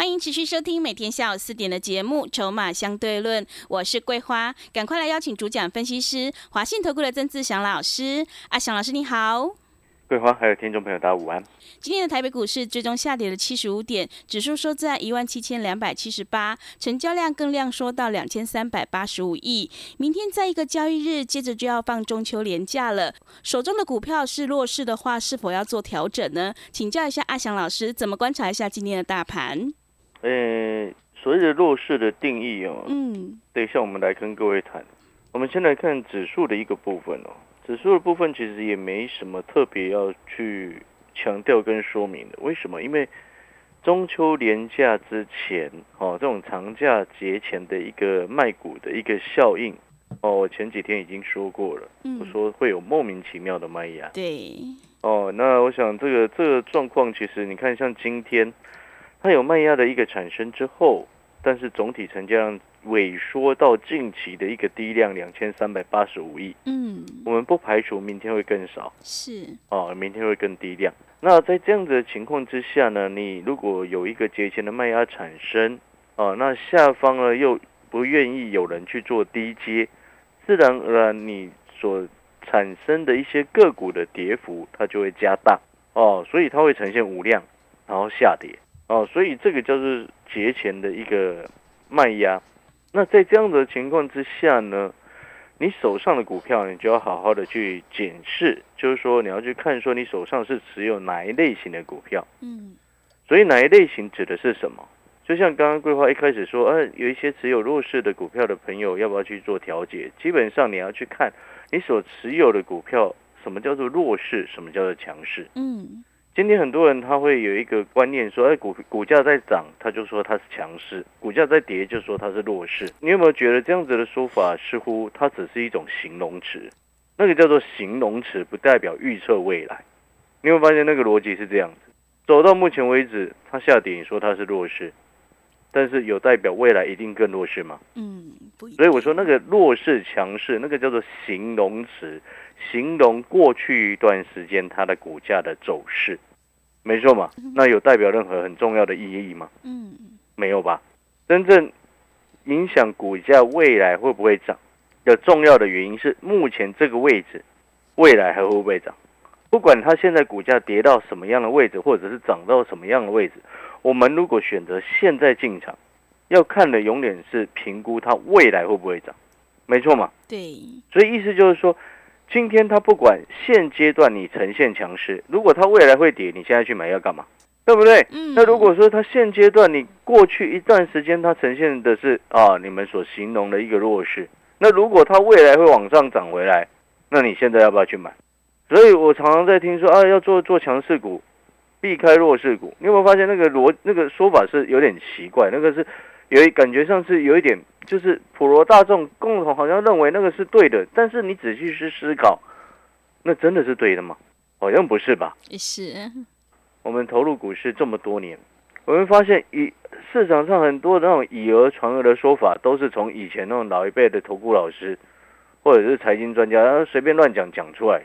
欢迎持续收听每天下午四点的节目《筹码相对论》，我是桂花，赶快来邀请主讲分析师华信投顾的曾志祥老师。阿祥老师你好，桂花还有听众朋友大家午安。今天的台北股市最终下跌了七十五点，指数收在一万七千两百七十八，成交量更量缩到两千三百八十五亿。明天在一个交易日，接着就要放中秋连假了，手中的股票是弱势的话，是否要做调整呢？请教一下阿祥老师，怎么观察一下今天的大盘？呃，所谓的弱势的定义哦，嗯，等一下我们来跟各位谈。我们先来看指数的一个部分哦，指数的部分其实也没什么特别要去强调跟说明的。为什么？因为中秋连假之前哦，这种长假节前的一个卖股的一个效应哦，我前几天已经说过了，嗯我说会有莫名其妙的卖压。对，哦，那我想这个这个状况，其实你看，像今天它有卖压的一个产生之后，但是总体成交量萎缩到近期的一个低量两千三百八十五亿，嗯，我们不排除明天会更少。是，哦，明天会更低量。那在这样子的情况之下呢，你如果有一个节前的卖压产生，哦，那下方呢又不愿意有人去做低接，自然而然你所产生的一些个股的跌幅，它就会加大。哦，所以它会呈现无量，然后下跌哦，所以这个就是节前的一个卖压。那在这样的情况之下呢，你手上的股票，你就要好好的去检视，就是说你要去看说你手上是持有哪一类型的股票。嗯，所以哪一类型指的是什么？就像刚刚规划一开始说，呃，有一些持有弱势的股票的朋友，要不要去做调节？基本上你要去看你所持有的股票，什么叫做弱势，什么叫做强势。嗯，今天很多人他会有一个观念说，哎，股股价在涨，他就说它是强势；股价在跌，就说它是弱势。你有没有觉得这样子的说法似乎它只是一种形容词？那个叫做形容词，不代表预测未来。你有没有发现那个逻辑是这样子？走到目前为止，它下跌，你说它是弱势，但是有代表未来一定更弱势吗？嗯，不所以我说那个弱势、强势，那个叫做形容词，形容过去一段时间它的股价的走势，没错嘛？那有代表任何很重要的意义吗？嗯，没有吧？真正影响股价未来会不会涨的重要的原因是目前这个位置，未来还会不会涨？不管它现在股价跌到什么样的位置，或者是涨到什么样的位置，我们如果选择现在进场，要看的永远是评估它未来会不会涨，没错嘛？对，所以意思就是说，今天它不管现阶段你呈现强势，如果它未来会跌，你现在去买要干嘛？对不对？嗯，那如果说它现阶段你过去一段时间它呈现的是啊你们所形容的一个弱势，那如果它未来会往上涨回来，那你现在要不要去买？所以我常常在听说啊要做做强势股，避开弱势股。你有没有发现那个逻那个说法是有点奇怪？那个是有一感觉上是有一点就是普罗大众共同好像认为那个是对的，但是你仔细去思考，那真的是对的吗？好像不是吧？是，我们投入股市这么多年，我们发现以市场上很多的那种以讹传讹的说法，都是从以前那种老一辈的投顾老师或者是财经专家，然后随便乱讲讲出来的。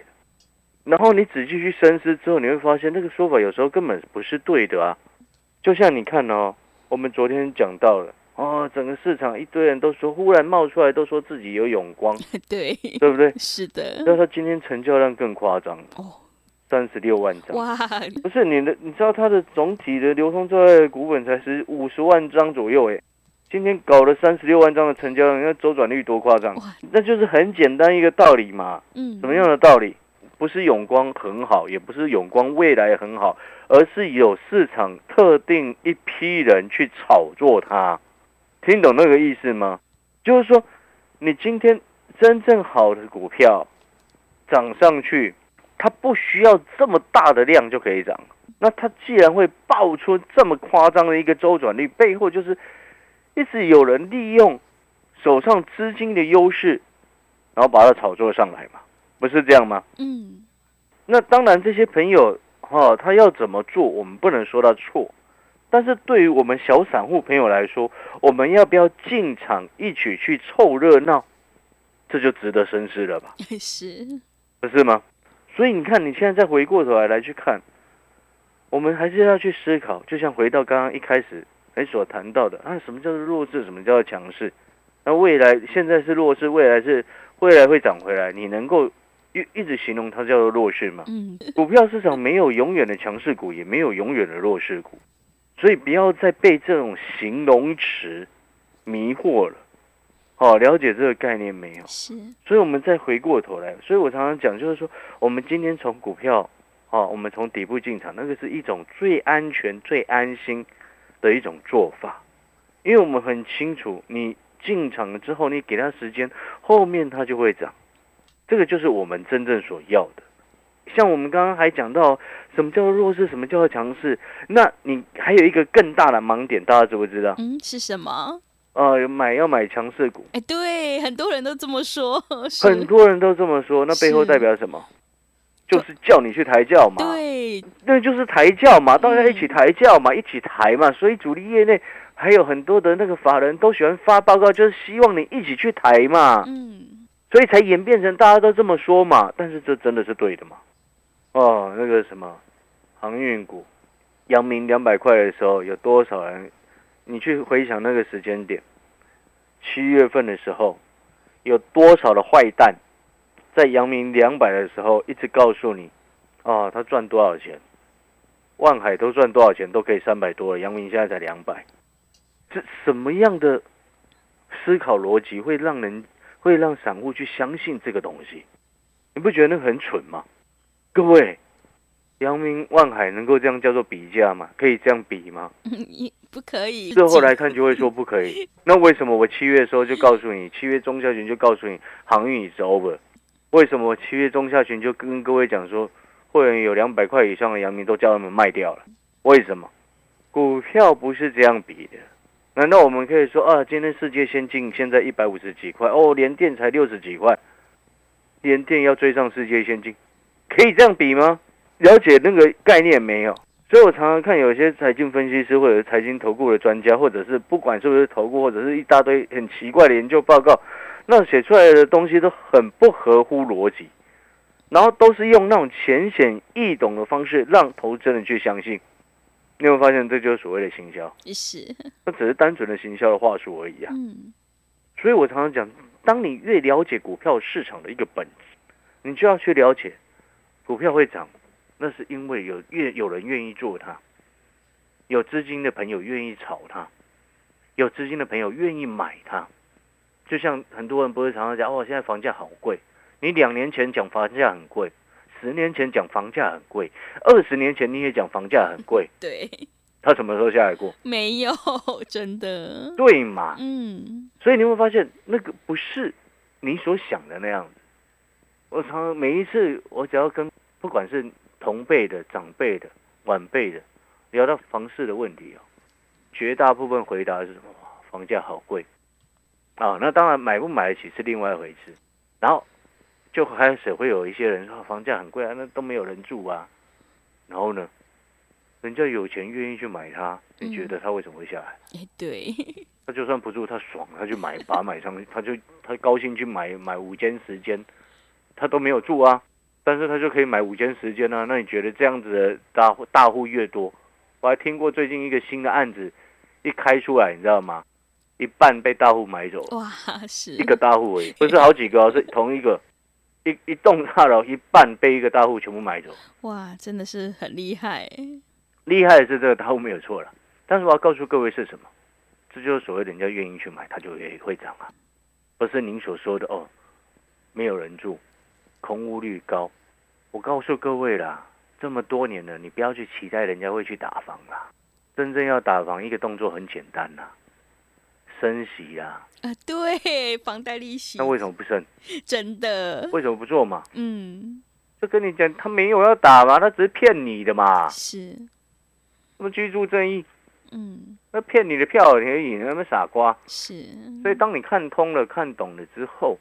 然后你仔细去深思之后，你会发现那个说法有时候根本不是对的啊。就像你看哦，我们昨天讲到了哦，整个市场一堆人都说，忽然冒出来都说自己有永光，对，对不对？是的，那他今天成交量更夸张，哦，三十六万张。哇，不是你的，你知道它的总体的流通在外股本才是五十万张左右，哎，今天搞了三十六万张的成交量，那周转率多夸张哇？那就是很简单一个道理嘛。嗯，什么样的道理？不是永光很好，也不是永光未来很好，而是有市场特定一批人去炒作它。听懂那个意思吗？就是说，你今天真正好的股票涨上去，它不需要这么大的量就可以涨。那它既然会爆出这么夸张的一个周转率，背后就是一直有人利用手上资金的优势，然后把它炒作上来嘛，不是这样吗？嗯，那当然，这些朋友哈、他要怎么做，我们不能说他错。但是对于我们小散户朋友来说，我们要不要进场一起去凑热闹？这就值得深思了吧，是，不是吗？所以你看，你现在再回过头来来去看，我们还是要去思考。就像回到刚刚一开始你所谈到的啊，什么叫做弱势，什么叫做强势？那未来现在是弱势，未来是未来会涨回来，你能够一一直形容它叫做弱势嘛？嗯，股票市场没有永远的强势股，也没有永远的弱势股，所以不要再被这种形容词迷惑了。好、了解这个概念没有？是，所以我们再回过头来，所以我常常讲，就是说，我们今天从股票，哦，我们从底部进场，那个是一种最安全、最安心的一种做法，因为我们很清楚，你进场了之后，你给它时间，后面它就会涨，这个就是我们真正所要的。像我们刚刚还讲到什么叫做弱势，什么叫做强势，那你还有一个更大的盲点，大家知不知道？嗯，是什么？呃，买要买强势股，哎，对，很多人都这么说，很多人都这么说，那背后代表什么？就是叫你去抬轿嘛，对，那就是抬轿嘛，大家一起抬轿嘛，一起抬嘛。所以主力业内还有很多的那个法人都喜欢发报告，就是希望你一起去抬嘛，嗯，所以才演变成大家都这么说嘛。但是这真的是对的嘛？哦，那个什么航运股，阳明两百块的时候，有多少人？你去回想那个时间点，七月份的时候，有多少的坏蛋在阳明两百的时候一直告诉你，哦，他赚多少钱？万海都赚多少钱？都可以三百多了，阳明现在才两百，这什么样的思考逻辑会让人会让散户去相信这个东西？你不觉得那个很蠢吗？各位，阳明、万海能够这样叫做比价吗？可以这样比吗？也不可以，事后来看就会说不可以。那为什么我七月的时候就告诉你，七月中下旬就告诉你航运 is over？为什么我七月中下旬就跟各位讲说，会员有两百块以上的阳明都叫他们卖掉了？为什么？股票不是这样比的。难道我们可以说啊，今天世界先进现在一百五十几块，哦，联电才六十几块，联电要追上世界先进，可以这样比吗？了解那个概念没有？所以我常常看有些财经分析师或者财经投顾的专家，或者是不管是不是投顾，或者是一大堆很奇怪的研究报告，那写出来的东西都很不合乎逻辑，然后都是用那种浅显易懂的方式让投资人去相信。你有没有发现，这就是所谓的行销？是，那只是单纯的行销的话术而已啊。嗯，所以我常常讲，当你越了解股票市场的一个本质，你就要去了解，股票会涨，那是因为有越有人愿意做它，有资金的朋友愿意炒它，有资金的朋友愿意买它。就像很多人不是常常讲，哦，现在房价好贵。你两年前讲房价很贵，十年前讲房价很贵，二十年前你也讲房价很贵，对，它什么时候下来过？没有，真的，对嘛？嗯，所以你会发现，那个不是你所想的那样子。我常常每一次，我只要跟不管是同辈的、长辈的、晚辈的聊到房市的问题哦，绝大部分回答是什么？哇房价好贵啊！那当然买不买得起是另外一回事。然后就开始会有一些人说房价很贵啊，那都没有人住啊。然后呢，人家有钱愿意去买它，你觉得它为什么会下来？哎，对，他就算不住，他爽，他就买，把它买上去，他就他高兴去买买五间十间，他都没有住啊，但是他就可以买五间十间啊。那你觉得这样子的大户大户越多？我还听过最近一个新的案子一开出来，你知道吗？一半被大户买走了，哇，是一个大户而已，不是好几个哦，是同一个，一一栋大楼一半被一个大户全部买走。哇，真的是很厉害，厉害的是这个大户没有错了，但是我要告诉各位是什么？这就是所谓人家愿意去买，它就也会涨啊，不是您所说的哦，没有人住，空屋率高。我告诉各位啦，这么多年了，你不要去期待人家会去打房啦，真正要打房一个动作很简单啦，升息啦。啊，对，房贷利息，那为什么不升？真的，为什么不做嘛？嗯，就跟你讲，他没有要打嘛，他只是骗你的嘛。是，那么居住正义，嗯，那骗你的票而已，那么傻瓜。是，所以当你看通了、看懂了之后，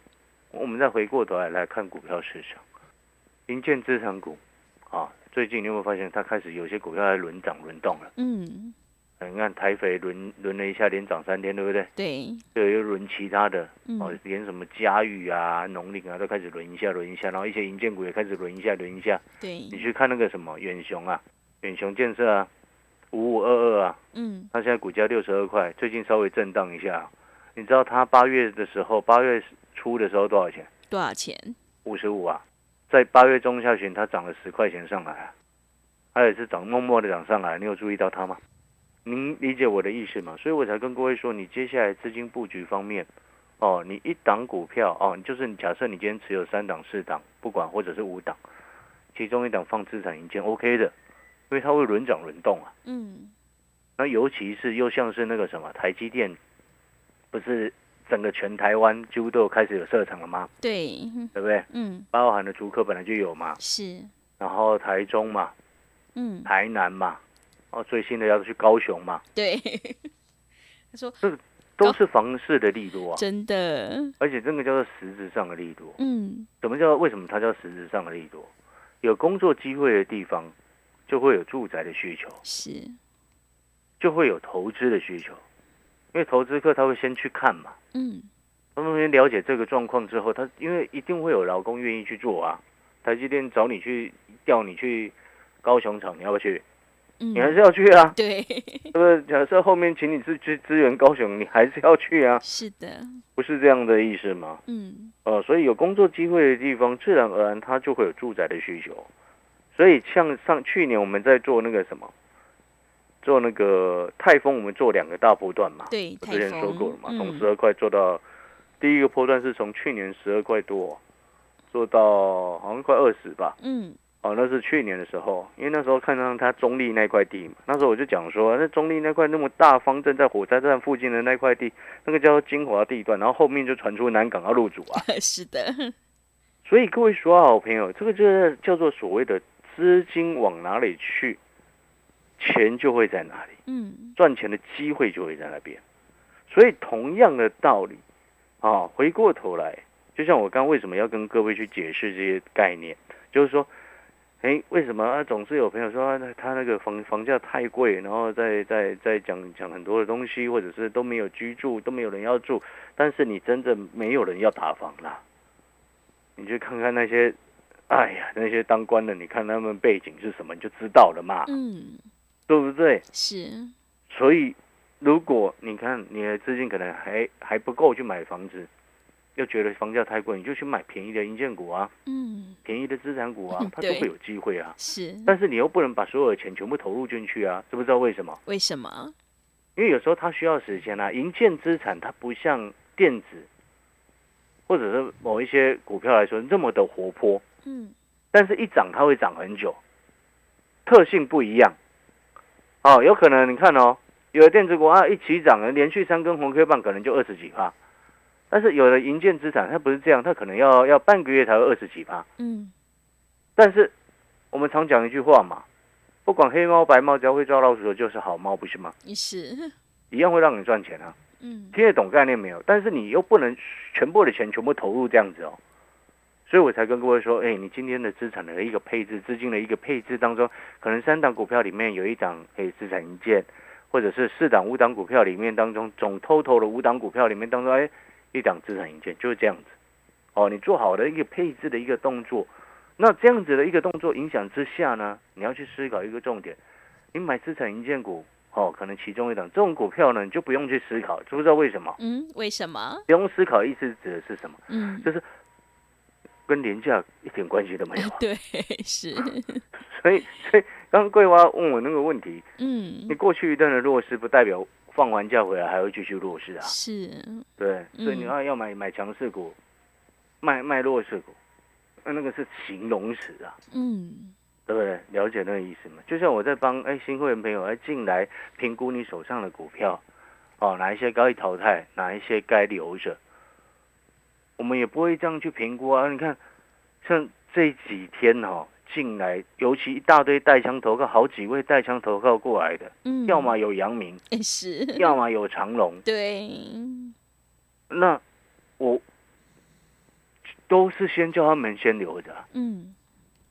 我们再回过头来来看股票市场，银建资产股啊，最近你有没有发现它开始有些股票在轮涨轮动了？嗯，你看台肥轮轮了一下，连涨三天，对不对？对，对，又轮其他的，哦嗯，，连什么嘉裕啊、农林啊都开始轮一下、轮一下，然后一些银建股也开始轮一下、轮一下。对你，去看那个什么远雄啊，远雄建设啊，五五二二啊，嗯，它现在股价六十二块，最近稍微震荡一下。你知道它八月的时候，八月初的时候多少钱？多少钱？五十五啊，在八月中下旬它涨了十块钱上来啊，它也是涨默默的涨上来，你有注意到它吗？您理解我的意思吗？所以我才跟各位说，你接下来资金布局方面，哦，你一档股票哦，就是你假设你今天持有三档、四档，不管或者是五档，其中一档放资产银件 OK 的，因为它会轮涨轮动啊。嗯，那尤其是又像是那个什么台积电，不是整个全台湾几乎都有开始有设厂了吗？对，对不对？嗯，包含了竹科本来就有嘛，是，然后台中嘛，嗯，台南嘛，哦，最新的要去高雄嘛，对，他说这都是房市的利多啊，真的，而且这个叫做实质上的利多。嗯，什么叫为什么它叫实质上的利多？有工作机会的地方，就会有住宅的需求，是，就会有投资的需求，因为投资客他会先去看嘛。嗯，他们先了解这个状况之后，他因为一定会有劳工愿意去做啊。台积电找你去调你去高雄厂，你要不要去？嗯，你还是要去啊，对，对不对？假设后面请你去去支援高雄，你还是要去啊，是的，不是这样的意思吗？嗯，呃，所以有工作机会的地方，自然而然它就会有住宅的需求。所以像上去年我们在做那个什么，做那个泰丰，我们做两个大波段嘛，对，我之前说过了嘛，从嗯。十二块做到第一个波段是从去年十二块多做到好像快二十吧。嗯，哦，那是去年的时候，因为那时候看上他中立那块地嘛，那时候我就讲说，那中立那块那么大方正在火车站附近的那块地，那个叫做精华地段，然后后面就传出南港要入主啊，是的，所以各位说好朋友，这个就是叫做所谓的资金往哪里去，钱就会在哪里。嗯，赚钱的机会就会在那边。所以同样的道理，啊，回过头来，就像我刚刚为什么要跟各位去解释这些概念，就是说，哎，为什么啊总是有朋友说、啊、他那个房房价太贵，然后再再再讲讲很多的东西，或者是都没有居住，都没有人要住，但是你真正没有人要打房啦，你去看看那些。哎呀，那些当官的，你看他们背景是什么，你就知道了嘛，嗯，对不对？是，所以，如果你看你的资金可能还还不够去买房子，又觉得房价太贵，你就去买便宜的银建股啊，嗯，便宜的资产股啊，它都对会有机会啊。是，但是你又不能把所有的钱全部投入进去啊，知不知道为什么？为什么？因为有时候它需要时间啊。银建资产它不像电子或者是某一些股票来说那么的活泼，嗯，但是一涨它会涨很久，特性不一样。哦，有可能你看哦，有的电子股啊一起涨，连续三根红 K 棒可能就二十几趴，但是有的银建资产它不是这样，它可能要要半个月才会二十几趴。嗯，但是我们常讲一句话嘛，不管黑猫白猫，只要会抓老鼠的就是好猫，不是吗？是，一样会让你赚钱啊。嗯，听得懂概念没有？但是你又不能全部的钱全部投入这样子哦，所以我才跟各位说，哎，你今天的资产的一个配置，资金的一个配置当中，可能三档股票里面有一档可以资产一件，或者是四档五档股票里面当中总 total 的五档股票里面当中，哎，一档资产一件，就是这样子。哦，你做好的一个配置的一个动作，那这样子的一个动作影响之下呢，你要去思考一个重点，你买资产一件股。哦，可能其中一档这种股票呢，你就不用去思考，知不知道为什么？嗯，为什么？不用思考，意思指的是什么？嗯，就是跟廉价一点关系都没有。啊 对，是，所以，所以刚刚桂花问我那个问题，嗯你，过去一段的弱势，不代表放完假回来还会继续弱势啊。是，对，所以你嗯要要买买强势股，卖卖弱势股，那那个是形容词啊。嗯，对不对？了解那个意思吗？就像我在帮哎新会员朋友哎进来评估你手上的股票，哦，哪一些该淘汰，哪一些该留着，我们也不会这样去评估啊。你看，像这几天哈、哦，进来，尤其一大堆带枪投靠，好几位带枪投靠过来的，嗯，要么有阳明，哎 是，要么有长隆，对，那我都是先叫他们先留着。啊。嗯，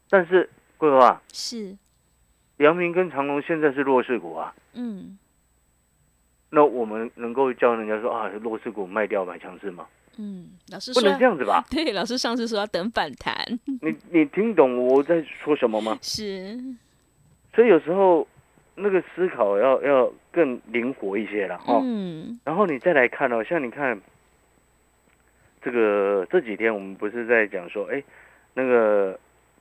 但是桂花，是，阳明跟长隆现在是弱势股啊，嗯。那我们能够叫人家说啊，弱势股卖掉买强势吗？嗯，老师不能这样子吧？对，老师上次说要等反弹，你你听懂我在说什么吗？是，所以有时候那个思考要要更灵活一些了哈。嗯然后你再来看哦，像你看这个这几天我们不是在讲说，哎，那个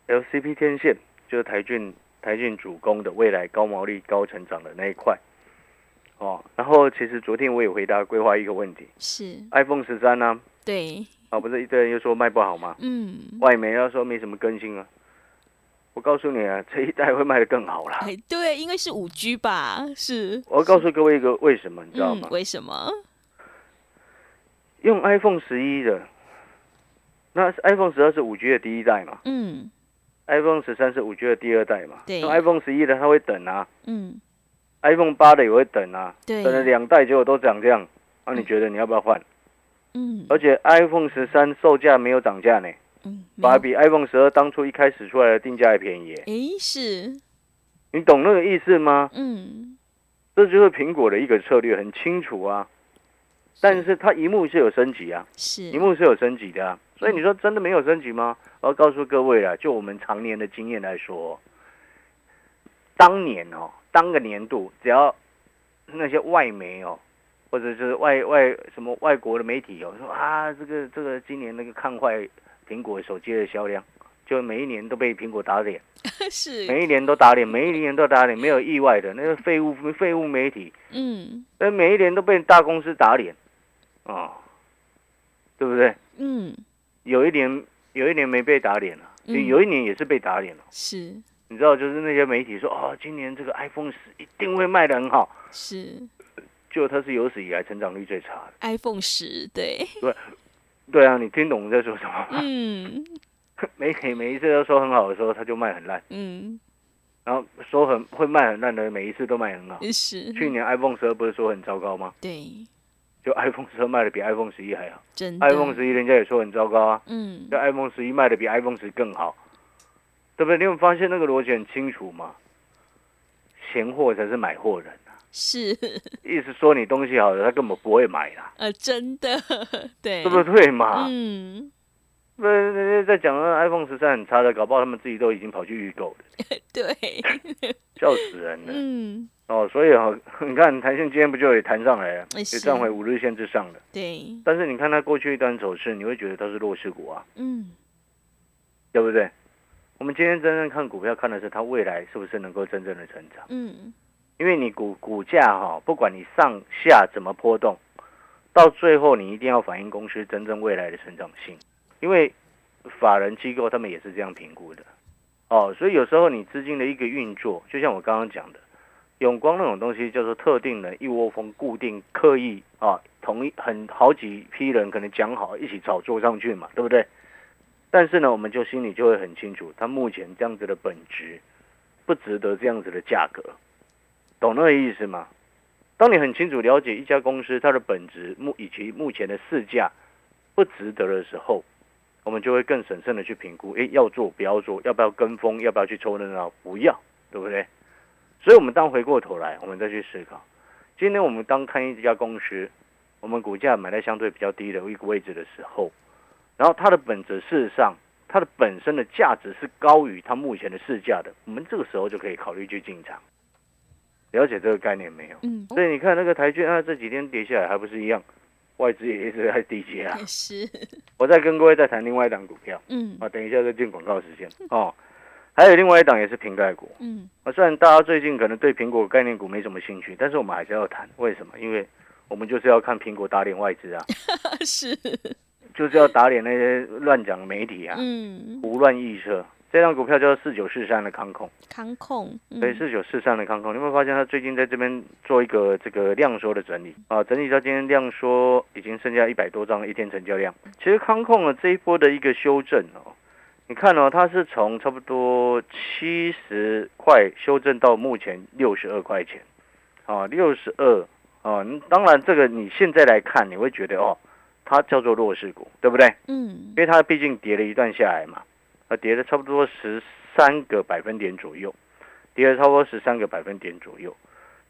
LCP 天线就是台骏台骏主攻的未来高毛利高成长的那一块哦。然后其实昨天我也回答规划一个问题是，，iPhone 十三呢，对，啊不是一堆人又说卖不好吗？嗯，外媒要说没什么更新啊。我告诉你啊，这一代会卖得更好啦。哎对，应该是五 G 吧，是，我要告诉各位一个为什么，你知道嗯吗？，为什么？用 iPhone 十一的，那 iPhone 十二是五 G 的第一代嘛嗯，iPhone 十三是五 G 的第二代嘛。对用 iPhone 十一的他会等啊嗯，，iPhone 八的也会等啊，等了两代结果都涨这样，那、你觉得你要不要换？嗯而且 iPhone 十三售价没有涨价呢，嗯，反而比 iPhone 十二当初一开始出来的定价还便宜耶。哎是，你懂那个意思吗？嗯，这就是苹果的一个策略，很清楚啊。但是它荧幕是有升级啊，是，荧幕是有升级的啊，所以你说真的没有升级吗？我要告诉各位啊，就我们常年的经验来说，当年哦，当个年度，只要那些外媒哦，或者是外外什么外国的媒体哦，说啊，这个这个今年那个看坏苹果手机的销量，就每一年都被苹果打脸，是，每一年都打脸，每一年都打脸，没有意外的，那个废物废物媒体，嗯。那每一年都被大公司打脸，哦，对不对？嗯。有一年有一年没被打脸了，嗯。有一年也是被打脸了。是你知道，就是那些媒体说，哦，今年这个 iPhone 十一定会卖的很好，是。就它是有史以来成长率最差的。iPhone 十，对，对啊，你听懂我在说什么吗？嗯。媒体每一次都说很好的时候，它就卖很烂，嗯。然后说很会卖很烂的，每一次都卖很好。是，去年 iPhone 十二不是说很糟糕吗？对，就 iPhone 十二卖的比 iPhone 十一还好。真的，iPhone 十一人家也说很糟糕啊，嗯。就 iPhone 十一卖的比 iPhone 十更好，对不对？你有没有发现那个逻辑很清楚吗？闲货才是买货人啊，是。意思说你东西好了，他根本不会买啦，呃真的 对，对不对嘛？嗯。不然人家在讲那 iPhone 十三很差的，搞不好他们自己都已经跑去预购了，对，笑死人了。嗯。哦，所以啊，你看台线今天不就也弹上来了，也站回五日线之上了。对，但是你看它过去一段走势，你会觉得它是弱势股啊，嗯。对不对？我们今天真正看股票，看的是它未来是不是能够真正的成长。嗯因为你股股价哈、不管你上下怎么波动，到最后你一定要反映公司真正未来的成长性。因为法人机构他们也是这样评估的，哦，所以有时候你资金的一个运作，就像我刚刚讲的，永光那种东西叫做特定人一窝蜂、固定、刻意啊，同一很好几批人可能讲好一起炒作上去嘛，对不对？但是呢，我们就心里就会很清楚，它目前这样子的本质不值得这样子的价格。懂那个意思吗？当你很清楚了解一家公司它的本质目以及目前的市价不值得的时候，我们就会更审慎的去评估，诶，要做不要做，要不要跟风，要不要去凑热闹，不要，对不对？所以，我们当回过头来，我们再去思考，今天我们当看一家公司，我们股价买在相对比较低的一个位置的时候，然后它的本质事实上，它的本身的价值是高于它目前的市价的，我们这个时候就可以考虑去进场。了解这个概念没有？嗯，所以你看那个台券啊，这几天跌下来还不是一样，外资也一直在低接啊。也是，我再跟各位再谈另外一档股票嗯啊，等一下再进广告时间哦。还有另外一档也是瓶盖股嗯啊，虽然大家最近可能对苹果概念股没什么兴趣，但是我们还是要谈。为什么？因为我们就是要看苹果打脸外资啊，是，就是要打脸那些乱讲的媒体啊，嗯，胡乱预测。这张股票叫四九四三的康控，康控，嗯对，四九四三的康控，你有没有发现它最近在这边做一个这个量缩的整理啊？整理到今天量缩已经剩下一百多张一天成交量。其实康控呢这一波的一个修正哦，你看哦，它是从差不多七十块修正到目前六十二块钱，啊，六十二啊。当然，这个你现在来看，你会觉得哦，它叫做弱势股，对不对？嗯，因为它毕竟跌了一段下来嘛，啊，跌了差不多十三个百分点左右，跌了差不多十三个百分点左右。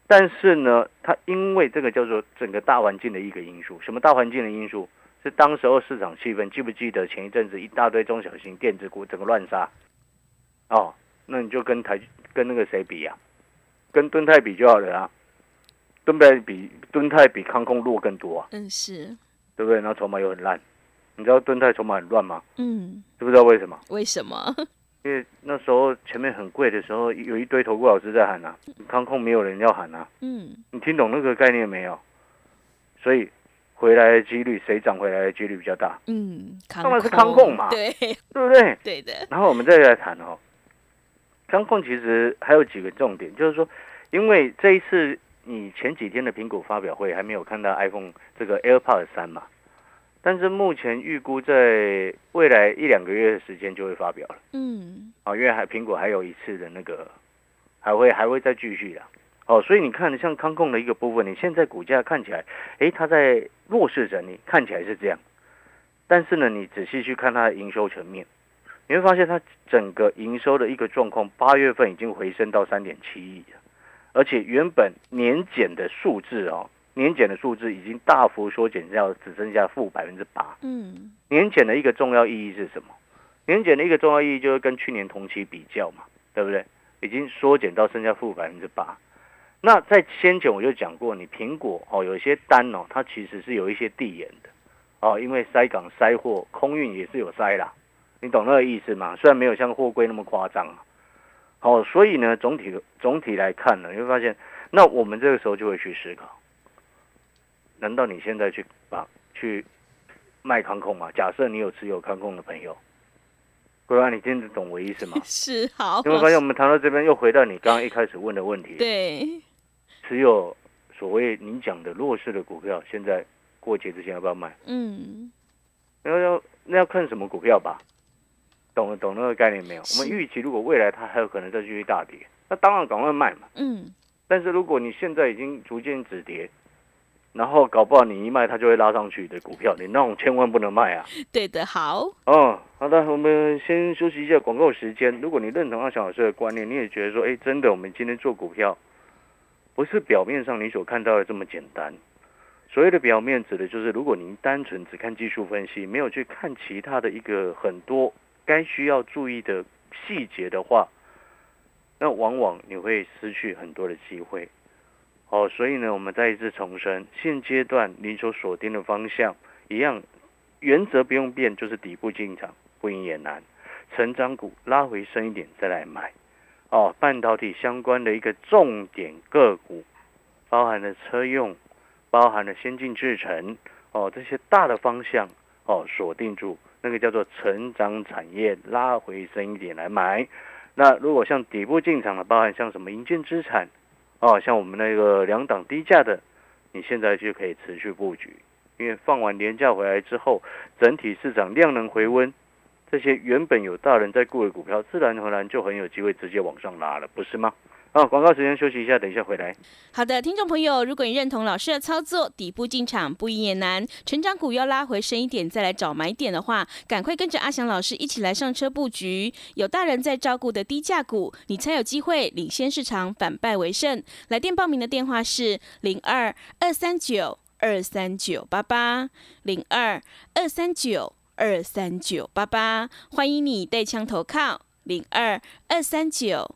但是呢，它因为这个叫做整个大环境的一个因素，什么大环境的因素？是当时候市场气氛，记不记得前一阵子一大堆中小型电子股整个乱杀？哦，那你就跟台跟那个谁比呀？跟敦泰比就好了啊。敦泰比敦泰比康空弱更多啊。嗯，是，对不对？然后筹码又很烂，你知道敦泰筹码很乱吗？嗯，知不知道为什么？为什么？因为那时候前面很贵的时候，有一堆投顾老师在喊啊，康控没有人要喊啊。嗯，你听懂那个概念没有？所以。回来的几率，谁涨回来的几率比较大？嗯，当然是康控嘛，对 对不对？对的。然后我们再来谈哦，康控其实还有几个重点，就是说，因为这一次你前几天的苹果发表会还没有看到 iPhone 这个 AirPods 三嘛，但是目前预估在未来一两个月的时间就会发表了。嗯，啊，因为还苹果还有一次的那个，还会还会再继续的。哦，所以你看，像康控的一个部分，你现在股价看起来，哎，它在弱势整理，看起来是这样。但是呢，你仔细去看它的营收层面，你会发现它整个营收的一个状况，八月份已经回升到三点七亿了，而且原本年减的数字哦，年减的数字已经大幅缩减掉，只剩下负百分之八。嗯，年减的一个重要意义是什么？年减的一个重要意义就是跟去年同期比较嘛，对不对？已经缩减到剩下负百分之八。那在先前我就讲过，你苹果哦，有一些单哦，它其实是有一些递延的哦，因为塞港塞货，空运也是有塞啦，你懂那个意思吗？虽然没有像货柜那么夸张啊，好，所以呢，总体总体来看呢，你会发现，那我们这个时候就会去思考，难道你现在去把去卖康控吗？假设你有持有康控的朋友，各位，你听得懂我意思吗？是好，你会发现我们谈到这边又回到你刚刚一开始问的问题，对。持有所谓您讲的弱势的股票，现在过节之前要不要卖？嗯，那要那要看什么股票吧？懂了懂那个概念没有？我们预期如果未来它还有可能再继续大跌，那当然赶快卖嘛。嗯。但是如果你现在已经逐渐止跌，然后搞不好你一卖它就会拉上去的股票，你那种千万不能卖啊。对的，好。哦，好的，我们先休息一下广告时间。如果你认同阿小老师的观念，你也觉得说，哎，真的，我们今天做股票。不是表面上你所看到的这么简单。所谓的表面，指的就是如果您单纯只看技术分析，没有去看其他的一个很多该需要注意的细节的话，那往往你会失去很多的机会。哦，所以呢，我们再一次重申，现阶段您所锁定的方向一样，原则不用变，就是底部进场，不赢也难。成长股拉回深一点再来买。哦，半导体相关的一个重点个股，包含了车用，包含了先进制程，哦，这些大的方向，哦，锁定住那个叫做成长产业，拉回升一点来买。那如果像底部进场的，包含像什么银建资产，哦，像我们那个两档低价的，你现在就可以持续布局，因为放完年假回来之后，整体市场量能回温。这些原本有大人在顾的股票，自然而然就很有机会直接往上拉了，不是吗？好，广告时间休息一下，等一下回来。好的，听众朋友，如果你认同老师的操作，底部进场不也难，成长股要拉回深一点再来找买点的话，赶快跟着阿翔老师一起来上车布局，有大人在照顾的低价股，你才有机会领先市场，反败为胜。来电报名的电话是零二二三九二三九八八零二二三九。二三九八八，欢迎你带枪投靠零二二三九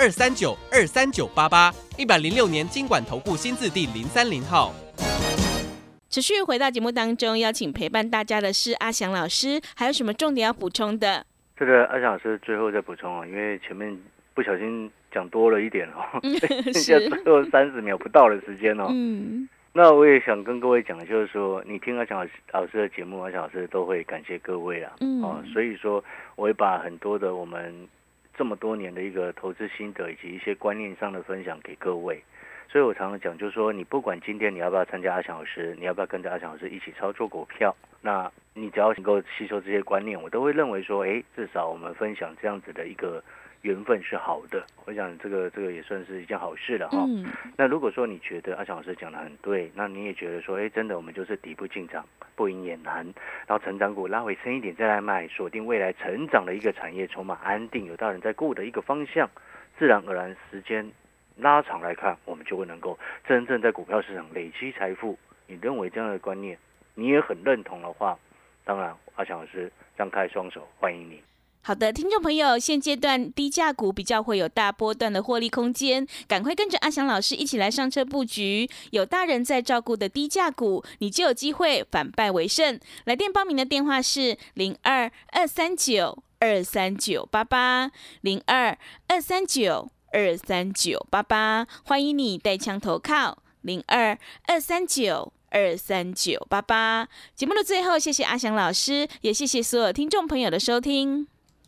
二三九二三九八八一百零六年经管投顾新字第零三零号。持续回到节目当中，邀请陪伴大家的是阿翔老师，还有什么重点要补充的？这个阿翔老师最后再补充啊，因为前面不小心讲多了一点哦，剩下最后三十秒不到的时间哦。嗯，那我也想跟各位讲，就是说，你听阿翔老师的节目，阿翔老师都会感谢各位啊。嗯哦，所以说，我会把很多的我们这么多年的一个投资心得以及一些观念上的分享给各位。所以我常常讲，就是说，你不管今天你要不要参加阿强老师，你要不要跟着阿强老师一起操作股票，那你只要能够吸收这些观念，我都会认为说，哎，至少我们分享这样子的一个缘分是好的。我想这个这个也算是一件好事了哈。嗯，那如果说你觉得阿强老师讲的很对，那你也觉得说，哎，真的我们就是底部进场，不赢也难，然后成长股拉回深一点再来买，锁定未来成长的一个产业，筹码安定，有大人在顾的一个方向，自然而然时间拉长来看，我们就会能够真正在股票市场累积财富。你认为这样的观念，你也很认同的话，当然阿强老师张开双手欢迎你。好的，听众朋友，现阶段低价股比较会有大波段的获利空间，赶快跟着阿翔老师一起来上车布局，有大人在照顾的低价股，你就有机会反败为胜。来电报名的电话是零二二三九二三九八八零二二三九二三九八八，欢迎你带枪投靠零二二三九。二三九八八，节目的最后，谢谢阿翔老师，也谢谢所有听众朋友的收听。